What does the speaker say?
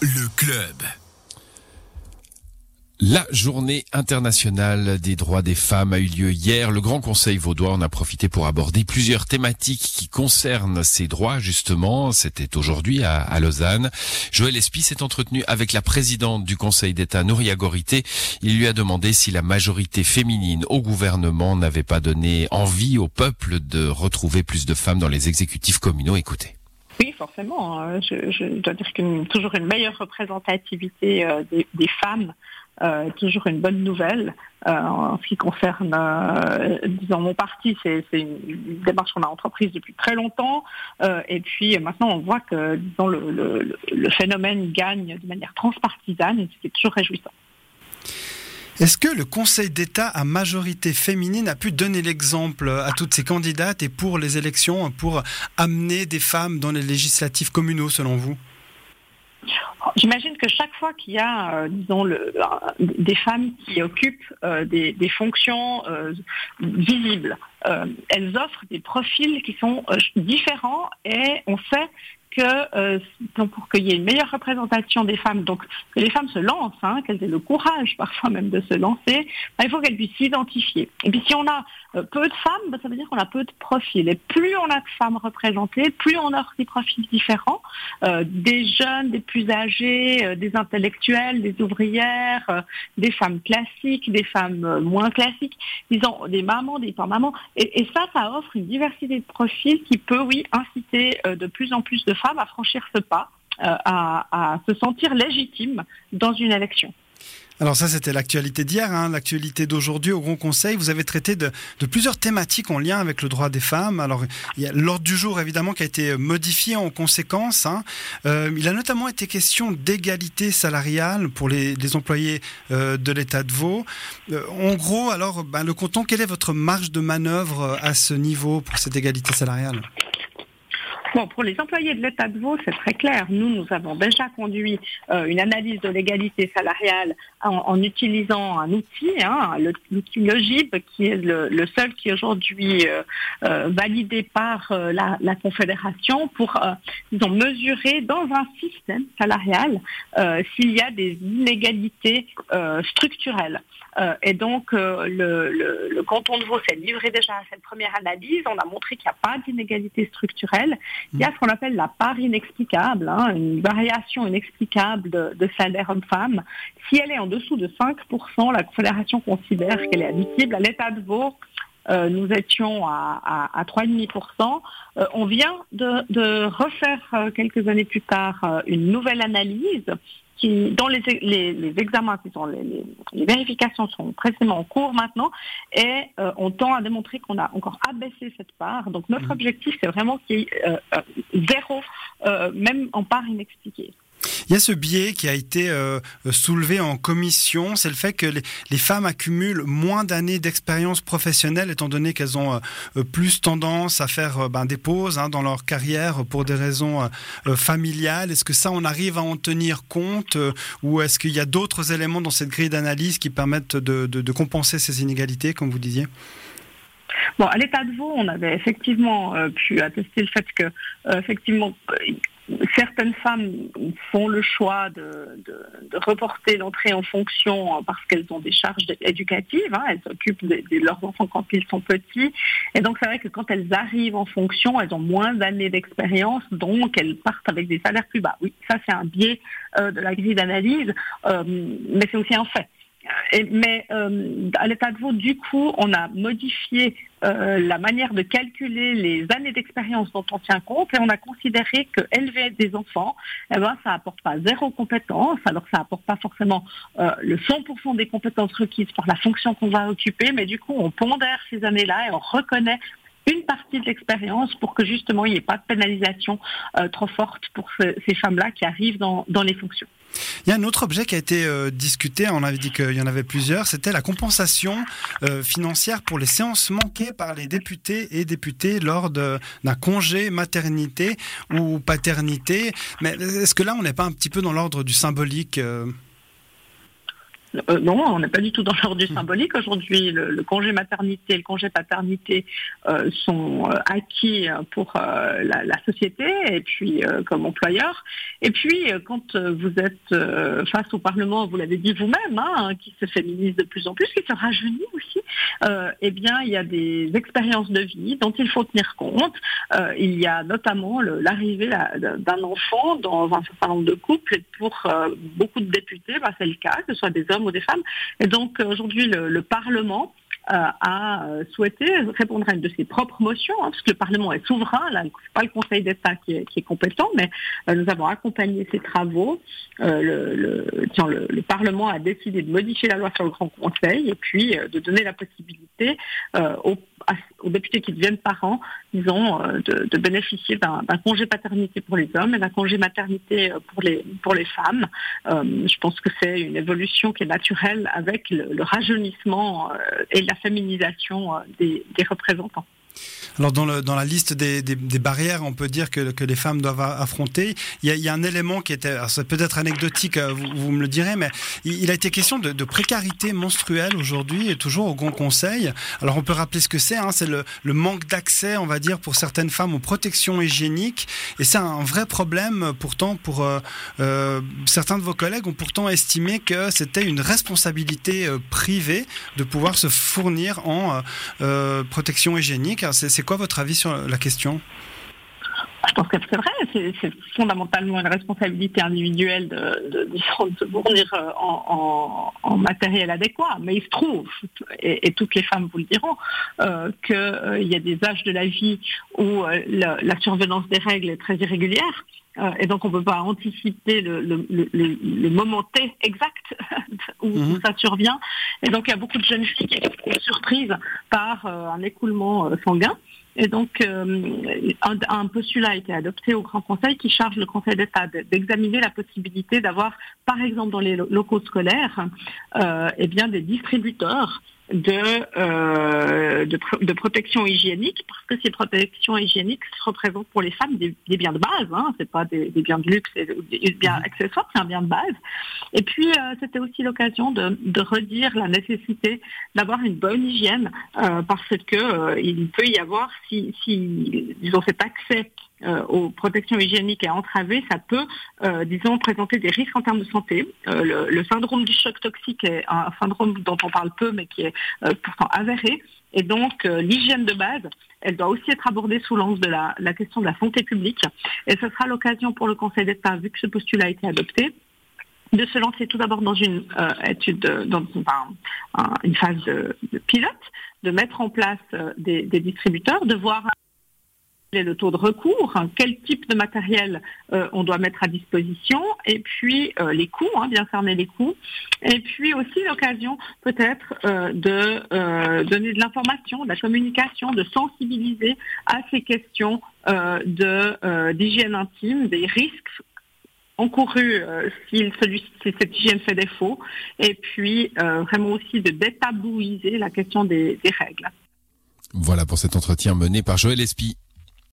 Le club. La journée internationale des droits des femmes a eu lieu hier. Le Grand Conseil vaudois en a profité pour aborder plusieurs thématiques qui concernent ces droits, justement. C'était aujourd'hui à, à Lausanne. Joël Espy s'est entretenu avec la présidente du Conseil d'État, Nouria Gorité. Il lui a demandé si la majorité féminine au gouvernement n'avait pas donné envie au peuple de retrouver plus de femmes dans les exécutifs communaux. Écoutez. Oui, forcément. hein. Je, je dois dire qu'une toujours une meilleure représentativité euh, des, des femmes euh, toujours une bonne nouvelle. Euh, en ce qui concerne, euh, disons, mon parti, c'est une démarche qu'on a entreprise depuis très longtemps. Euh, et puis maintenant, on voit que, disons, le, le- le phénomène gagne de manière transpartisane, ce qui est toujours réjouissant. Est-ce que le Conseil d'État à majorité féminine a pu donner l'exemple à toutes ces candidates et pour les élections, pour amener des femmes dans les législatives communaux, selon vous? J'imagine que chaque fois qu'il y a, euh, disons, euh, des femmes qui occupent euh, des, des fonctions visibles, elles offrent des profils qui sont différents et on sait que euh, pour qu'il y ait une meilleure représentation des femmes, donc que les femmes se lancent, hein, qu'elles aient le courage parfois même de se lancer, ben, il faut qu'elles puissent s'identifier. Et puis si on a euh, peu de femmes, ben, ça veut dire qu'on a peu de profils. Et plus on a de femmes représentées, plus on offre des profils différents, euh, des jeunes, des plus âgés, des intellectuels, des ouvrières, des femmes classiques, des femmes moins classiques, disons des mamans, des pas mamans. Et, et ça, ça offre une diversité de profils qui peut, oui, inciter de plus en plus de femmes à franchir ce pas, euh, à, se sentir légitimes dans une élection. Alors ça, c'était l'actualité d'hier, hein, l'actualité d'aujourd'hui au Grand Conseil. Vous avez traité de, plusieurs thématiques en lien avec le droit des femmes. Alors, l'ordre du jour, évidemment, qui a été modifié en conséquence. hein. Euh, il a notamment été question d'égalité salariale pour les, employés euh, de l'État de Vaud. Euh, en gros, alors, ben, le canton, quelle est votre marge de manœuvre euh, à ce niveau pour cette égalité salariale? Bon, pour les employés de l'État de Vaud, c'est très clair. Nous, nous avons déjà conduit euh, une analyse de l'égalité salariale en, en utilisant un outil, hein, l'outil Logib, qui est le, le seul qui est aujourd'hui euh, euh, validé par euh, la, la Confédération pour, euh, disons, mesurer dans un système salarial s'il y a des inégalités structurelles. Et donc, le, le- le canton de Vaud s'est livré déjà à cette première analyse. On a montré qu'il n'y a pas d'inégalité structurelle. Il y a ce qu'on appelle la part inexplicable, hein, une variation inexplicable de, de salaire homme-femme. Si elle est en dessous de 5%, la Confédération considère qu'elle est admissible. À l'état de Vaud, euh, nous étions à, à, à 3,5%. Euh, on vient de, de refaire euh, quelques années plus tard une nouvelle analyse qui, dont les, les, les examens, qui sont les, les- les vérifications sont précisément en cours maintenant, et euh, on tend à démontrer qu'on a encore abaissé cette part. Donc notre objectif, c'est vraiment qu'il y ait euh, euh, zéro, euh, même en part inexpliquée. Il y a ce biais qui a été euh, soulevé en commission, c'est le fait que les, femmes accumulent moins d'années d'expérience professionnelle, étant donné qu'elles ont euh, plus tendance à faire euh, ben, des pauses hein, dans leur carrière pour des raisons familiales. Est-ce que ça, on arrive à en tenir compte ou est-ce qu'il y a d'autres éléments dans cette grille d'analyse qui permettent de, compenser ces inégalités, comme vous disiez? Bon, à l'état de Vaud, on avait effectivement pu attester le fait que, effectivement, certaines femmes font le choix de, reporter l'entrée en fonction euh, parce qu'elles ont des charges éducatives. hein, elles s'occupent de, de leurs enfants quand ils sont petits. Et donc, c'est vrai que quand elles arrivent en fonction, elles ont moins d'années d'expérience, donc elles partent avec des salaires plus bas. Oui, ça, c'est un biais euh, de la grille d'analyse, euh, mais c'est aussi un fait. Mais euh, à l'état de Vaud, du coup, on a modifié euh, la manière de calculer les années d'expérience dont on tient compte et on a considéré que élever des enfants, eh ben, ça apporte pas zéro compétence, alors ça apporte pas forcément euh, le 100% des compétences requises pour la fonction qu'on va occuper, mais du coup, on pondère ces années-là et on reconnaît une partie de l'expérience pour que justement il n'y ait pas de pénalisation euh, trop forte pour ce- ces femmes-là qui arrivent dans, les fonctions. Il y a un autre objet qui a été euh, discuté, on avait dit qu'il y en avait plusieurs, c'était la compensation euh, financière pour les séances manquées par les députés et députés lors d'un congé maternité ou paternité. Mais est-ce que là, on n'est pas un petit peu dans l'ordre du symbolique euh, non, on n'est pas du tout dans l'ordre du symbolique. Aujourd'hui, le, congé maternité et le congé paternité euh, sont euh, acquis pour la, société et puis comme employeur. Et puis, quand vous êtes face au Parlement, vous l'avez dit vous-même, hein, qui se féminise de plus en plus, qui se rajeunit aussi, eh bien, il y a des expériences de vie dont il faut tenir compte. il y a notamment l'arrivée d'un enfant dans un certain nombre de couples. Et pour beaucoup de députés, bah, c'est le cas, que ce soit des hommes ou des femmes. Et donc aujourd'hui, le, Parlement euh, a euh, souhaité répondre à une de ses propres motions, hein, le Parlement est souverain, là, c'est pas le Conseil d'État qui est, compétent, mais euh, nous avons accompagné ces travaux. le, le, Parlement a décidé de modifier la loi sur le Grand Conseil et puis de donner la possibilité aux aux députés qui deviennent parents, disons, euh, de, bénéficier d'un congé paternité pour les hommes et d'un congé maternité euh, pour les, femmes. Euh, je pense que c'est une évolution qui est naturelle avec le, rajeunissement et la féminisation des représentants. Alors dans, la liste des, barrières, on peut dire que, les femmes doivent affronter. Il y a, un élément qui était, peut-être anecdotique, euh, vous, me le direz, mais il, a été question de, précarité menstruelle aujourd'hui et toujours au Grand Conseil. Alors on peut rappeler ce que c'est, hein, c'est le, manque d'accès, on va dire, pour certaines femmes aux protections hygiéniques. Et c'est un vrai problème pourtant pour euh, euh, certains de vos collègues ont pourtant estimé que c'était une responsabilité privée de pouvoir se fournir en protection hygiénique. C'est quoi votre avis sur la question? Je pense que c'est vrai, c'est fondamentalement une responsabilité individuelle de, se fournir euh, en, matériel adéquat. Mais il se trouve, et, toutes les femmes vous le diront, euh, qu'il euh, y a des âges de la vie où la, survenance des règles est très irrégulière. Et donc on ne peut pas anticiper le, moment T exact où, où, mhm. ça survient. Et donc il y a beaucoup de jeunes filles qui sont surprises par un écoulement sanguin. Et donc, euh, un, postulat a été adopté au Grand Conseil qui charge le Conseil d'État d'examiner la possibilité d'avoir, par exemple, dans les locaux scolaires, euh, eh bien, des distributeurs de, de, protection hygiénique, parce que ces protections hygiéniques représentent pour les femmes des, biens de base, hein, c'est pas des, biens de luxe et des biens mhm. accessoires, c'est un bien de base. Et puis euh, c'était aussi l'occasion de, de, redire la nécessité d'avoir une bonne hygiène, euh, parce que euh, il peut y avoir, si, si ils ont cet accès euh, aux protections hygiéniques est entravé, ça peut, euh, disons, présenter des risques en termes de santé. Euh, le, syndrome du choc toxique est un syndrome dont on parle peu, mais qui est pourtant avéré. Et donc, l'hygiène de base, elle doit aussi être abordée sous l'angle de la, question de la santé publique. Et ce sera l'occasion pour le Conseil d'État, vu que ce postulat a été adopté, de se lancer tout d'abord dans une étude, dans une phase de, pilote, de mettre en place des, des distributeurs, de voir est le taux de recours, hein, quel type de matériel euh, on doit mettre à disposition, et puis euh, les coûts, hein, bien cerner les coûts, et puis aussi l'occasion peut-être euh, de donner de l'information, de la communication, de sensibiliser à ces questions de d'hygiène intime, des risques encourus si, celui, cette hygiène fait défaut, et puis vraiment aussi de détabouiser la question des, des règles. Voilà pour cet entretien mené par Joël Espy.